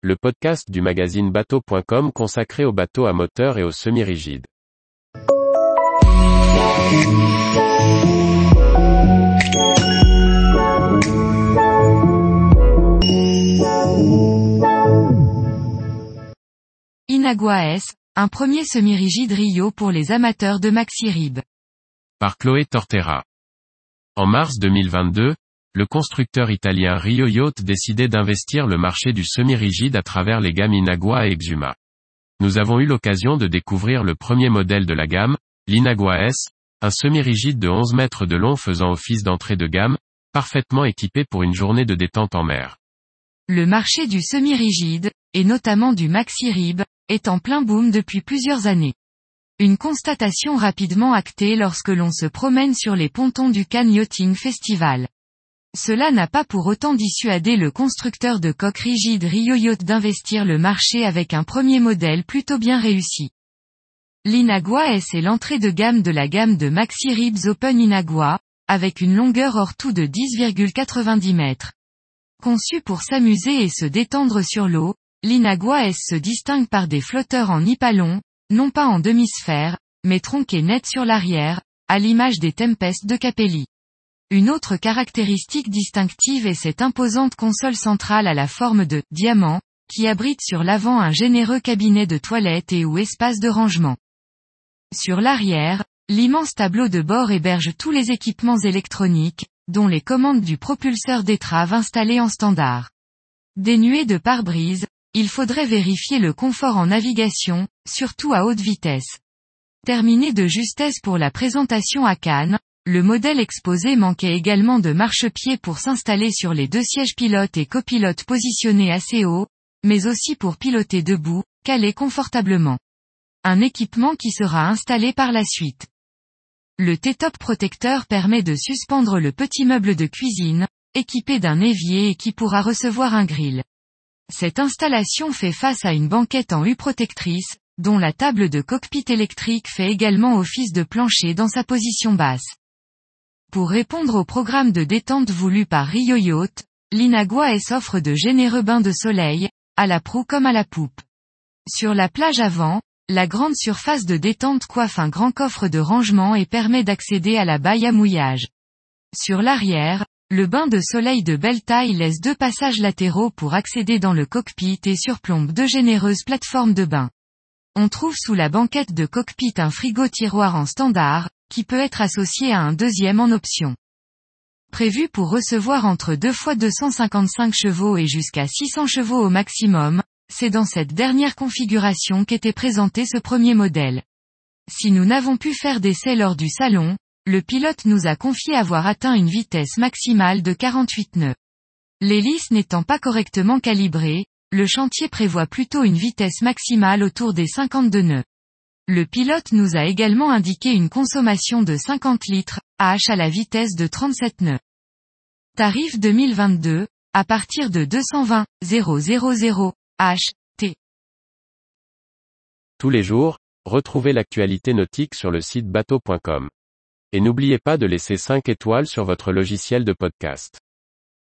le podcast du magazine bateau.com consacré aux bateaux à moteur et aux semi-rigides. Inagua S, un premier semi-rigide Rio pour les amateurs de maxi rib. Par Chloé Tortera. En mars 2022, le constructeur italien Rio Yacht décidait d'investir le marché du semi-rigide à travers les gammes Inagua et Exuma. Nous avons eu l'occasion de découvrir le premier modèle de la gamme, l'Inagua S, un semi-rigide de 11 mètres de long faisant office d'entrée de gamme, parfaitement équipé pour une journée de détente en mer. Le marché du semi-rigide, et notamment du maxi-rib, est en plein boom depuis plusieurs années. Une constatation rapidement actée lorsque l'on se promène sur les pontons du Cannes Festival. Cela n'a pas pour autant dissuadé le constructeur de coques rigides Yacht d'investir le marché avec un premier modèle plutôt bien réussi. L'Inagua S est l'entrée de gamme de la gamme de Maxi Ribs Open Inagua, avec une longueur hors tout de 10,90 mètres. Conçu pour s'amuser et se détendre sur l'eau, l'Inagua S se distingue par des flotteurs en nipalon, non pas en demi-sphère, mais tronqués net sur l'arrière, à l'image des Tempest de Capelli. Une autre caractéristique distinctive est cette imposante console centrale à la forme de diamant, qui abrite sur l'avant un généreux cabinet de toilette et ou espace de rangement. Sur l'arrière, l'immense tableau de bord héberge tous les équipements électroniques, dont les commandes du propulseur d'étrave installé en standard. Dénué de pare-brise, il faudrait vérifier le confort en navigation, surtout à haute vitesse. Terminé de justesse pour la présentation à Cannes, le modèle exposé manquait également de marchepied pour s'installer sur les deux sièges pilotes et copilotes positionnés assez haut, mais aussi pour piloter debout, calé confortablement. Un équipement qui sera installé par la suite. Le T-top protecteur permet de suspendre le petit meuble de cuisine, équipé d'un évier et qui pourra recevoir un grill. Cette installation fait face à une banquette en U protectrice, dont la table de cockpit électrique fait également office de plancher dans sa position basse. Pour répondre au programme de détente voulu par Rio Yacht, l'Inagua S offre de généreux bains de soleil, à la proue comme à la poupe. Sur la plage avant, la grande surface de détente coiffe un grand coffre de rangement et permet d'accéder à la baille à mouillage. Sur l'arrière, le bain de soleil de belle taille laisse deux passages latéraux pour accéder dans le cockpit et surplombe deux généreuses plateformes de bain. On trouve sous la banquette de cockpit un frigo tiroir en standard, qui peut être associé à un deuxième en option. Prévu pour recevoir entre 2 fois 255 chevaux et jusqu'à 600 chevaux au maximum, c'est dans cette dernière configuration qu'était présenté ce premier modèle. Si nous n'avons pu faire d'essai lors du salon, le pilote nous a confié avoir atteint une vitesse maximale de 48 nœuds. L'hélice n'étant pas correctement calibrée, le chantier prévoit plutôt une vitesse maximale autour des 52 nœuds. Le pilote nous a également indiqué une consommation de 50 litres, H à la vitesse de 37 nœuds. Tarif 2022, à partir de 220 000 H, T. Tous les jours, retrouvez l'actualité nautique sur le site bateau.com. Et n'oubliez pas de laisser 5 étoiles sur votre logiciel de podcast.